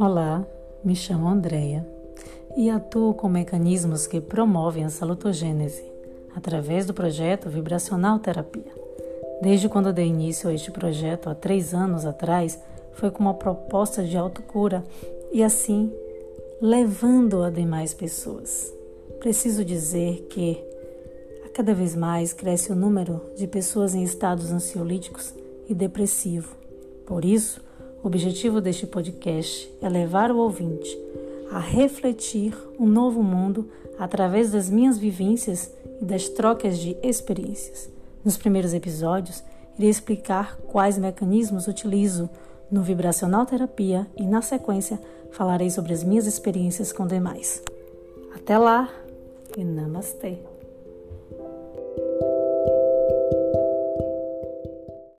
Olá, me chamo Andreia e atuo com mecanismos que promovem a salutogênese através do projeto Vibracional Terapia. Desde quando dei início a este projeto há três anos atrás, foi com uma proposta de autocura e assim levando a demais pessoas. Preciso dizer que a cada vez mais cresce o número de pessoas em estados ansiolíticos e depressivo. Por isso, o objetivo deste podcast é levar o ouvinte a refletir um novo mundo através das minhas vivências e das trocas de experiências. Nos primeiros episódios, irei explicar quais mecanismos utilizo no vibracional terapia e na sequência falarei sobre as minhas experiências com demais. Até lá e namastê.